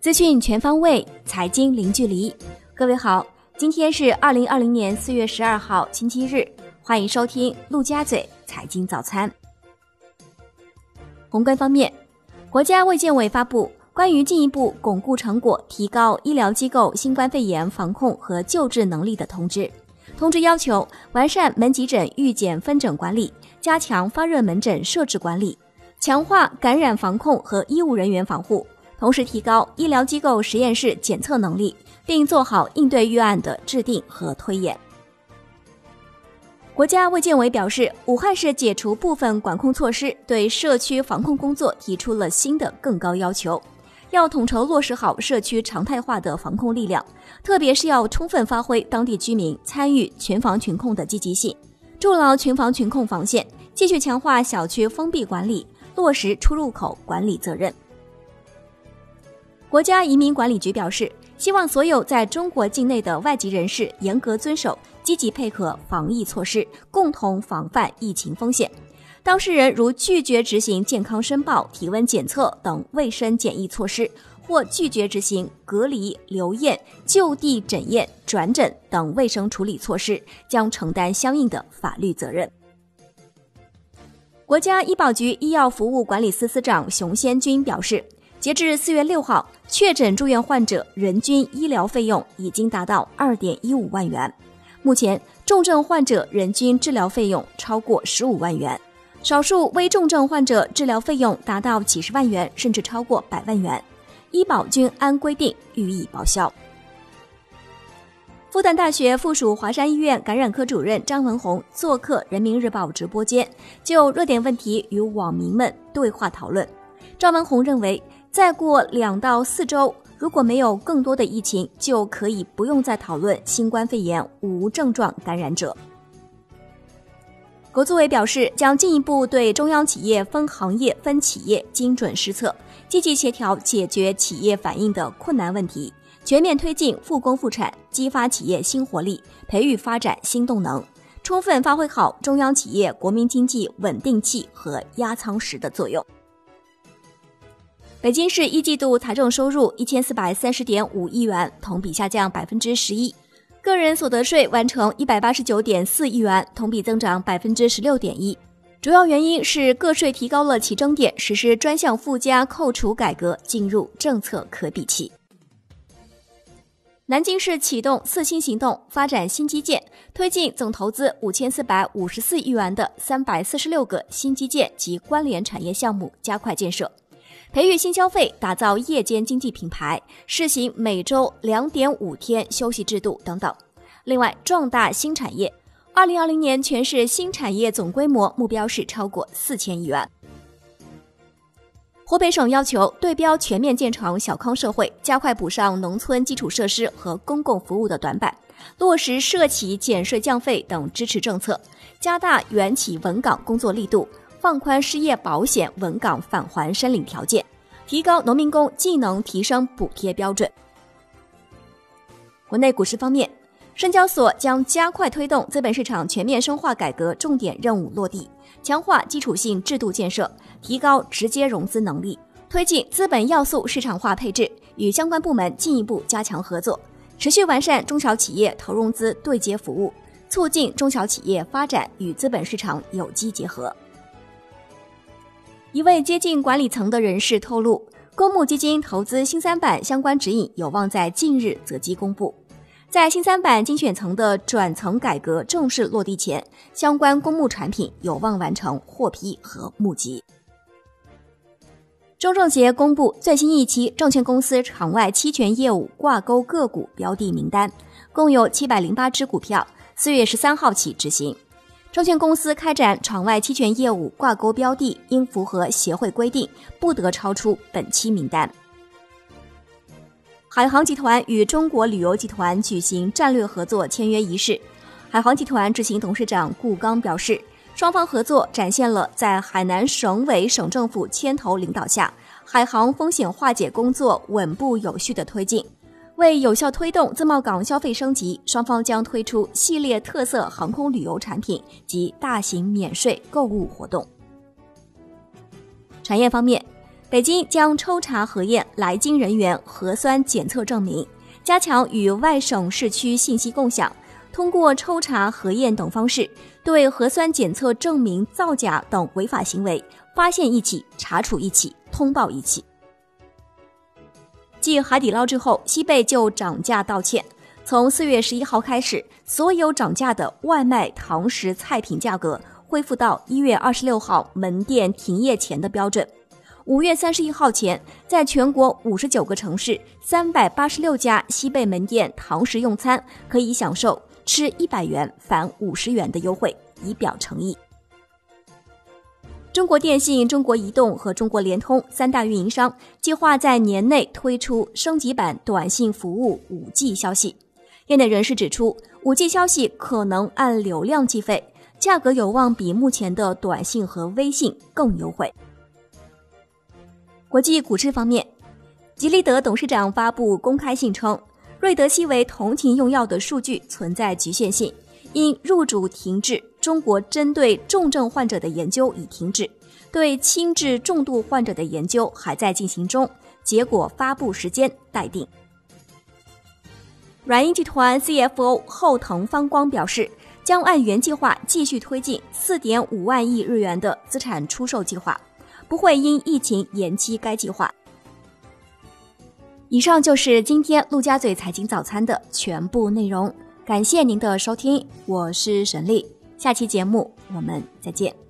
资讯全方位，财经零距离。各位好，今天是二零二零年四月十二号，星期日，欢迎收听陆家嘴财经早餐。宏观方面，国家卫健委发布关于进一步巩固成果、提高医疗机构新冠肺炎防控和救治能力的通知。通知要求完善门急诊预检分诊管理，加强发热门诊设置管理，强化感染防控和医务人员防护，同时提高医疗机构实验室检测能力。并做好应对预案的制定和推演。国家卫健委表示，武汉市解除部分管控措施，对社区防控工作提出了新的更高要求，要统筹落实好社区常态化的防控力量，特别是要充分发挥当地居民参与群防群控的积极性，筑牢群防群控防线，继续强化小区封闭管理，落实出入口管理责任。国家移民管理局表示。希望所有在中国境内的外籍人士严格遵守、积极配合防疫措施，共同防范疫情风险。当事人如拒绝执行健康申报、体温检测等卫生检疫措施，或拒绝执行隔离、留验、就地诊验、转诊等卫生处理措施，将承担相应的法律责任。国家医保局医药服务管理司司长熊先军表示。截至四月六号，确诊住院患者人均医疗费用已经达到二点一五万元。目前，重症患者人均治疗费用超过十五万元，少数危重症患者治疗费用达到几十万元，甚至超过百万元。医保均按规定予以报销。复旦大学附属华山医院感染科主任张文宏做客人民日报直播间，就热点问题与网民们对话讨论。张文宏认为。再过两到四周，如果没有更多的疫情，就可以不用再讨论新冠肺炎无症状感染者。国资委表示，将进一步对中央企业分行业、分企业精准施策，积极协调解决企业反映的困难问题，全面推进复工复产，激发企业新活力，培育发展新动能，充分发挥好中央企业国民经济稳定器和压舱石的作用。北京市一季度财政收入一千四百三十点五亿元，同比下降百分之十一；个人所得税完成一百八十九点四亿元，同比增长百分之十六点一。主要原因是个税提高了起征点，实施专项附加扣除改革进入政策可比期。南京市启动“四新”行动，发展新基建，推进总投资五千四百五十四亿元的三百四十六个新基建及关联产业项目加快建设。培育新消费，打造夜间经济品牌，试行每周两点五天休息制度等等。另外，壮大新产业，二零二零年全市新产业总规模目标是超过四千亿元。湖北省要求对标全面建成小康社会，加快补上农村基础设施和公共服务的短板，落实涉企减税降费等支持政策，加大原企稳岗工作力度。放宽失业保险稳岗返还申领条件，提高农民工技能提升补贴标准。国内股市方面，深交所将加快推动资本市场全面深化改革重点任务落地，强化基础性制度建设，提高直接融资能力，推进资本要素市场化配置，与相关部门进一步加强合作，持续完善中小企业投融资对接服务，促进中小企业发展与资本市场有机结合。一位接近管理层的人士透露，公募基金投资新三板相关指引有望在近日择机公布。在新三板精选层的转层改革正式落地前，相关公募产品有望完成获批和募集。中证协公布最新一期证券公司场外期权业务挂钩个股标的名单，共有七百零八只股票，四月十三号起执行。证券公司开展场外期权业务挂钩标的，应符合协会规定，不得超出本期名单。海航集团与中国旅游集团举行战略合作签约仪式，海航集团执行董事长顾刚表示，双方合作展现了在海南省委省政府牵头领导下，海航风险化解工作稳步有序的推进。为有效推动自贸港消费升级，双方将推出系列特色航空旅游产品及大型免税购物活动。产业方面，北京将抽查核验来京人员核酸检测证明，加强与外省市区信息共享，通过抽查核验等方式，对核酸检测证明造假等违法行为发现一起，查处一起，通报一起。继海底捞之后，西贝就涨价道歉。从四月十一号开始，所有涨价的外卖、堂食菜品价格恢复到一月二十六号门店停业前的标准。五月三十一号前，在全国五十九个城市、三百八十六家西贝门店堂食用餐，可以享受吃一百元返五十元的优惠，以表诚意。中国电信、中国移动和中国联通三大运营商计划在年内推出升级版短信服务五 G 消息。业内人士指出，5G 消息可能按流量计费，价格有望比目前的短信和微信更优惠。国际股市方面，吉利德董事长发布公开信称，瑞德西韦同情用药的数据存在局限性，因入主停滞，中国针对重症患者的研究已停止，对轻至重度患者的研究还在进行中，结果发布时间待定。软银集团 CFO 后藤芳光表示，将按原计划继续推进四点五万亿日元的资产出售计划，不会因疫情延期该计划。以上就是今天陆家嘴财经早餐的全部内容，感谢您的收听，我是沈丽，下期节目我们再见。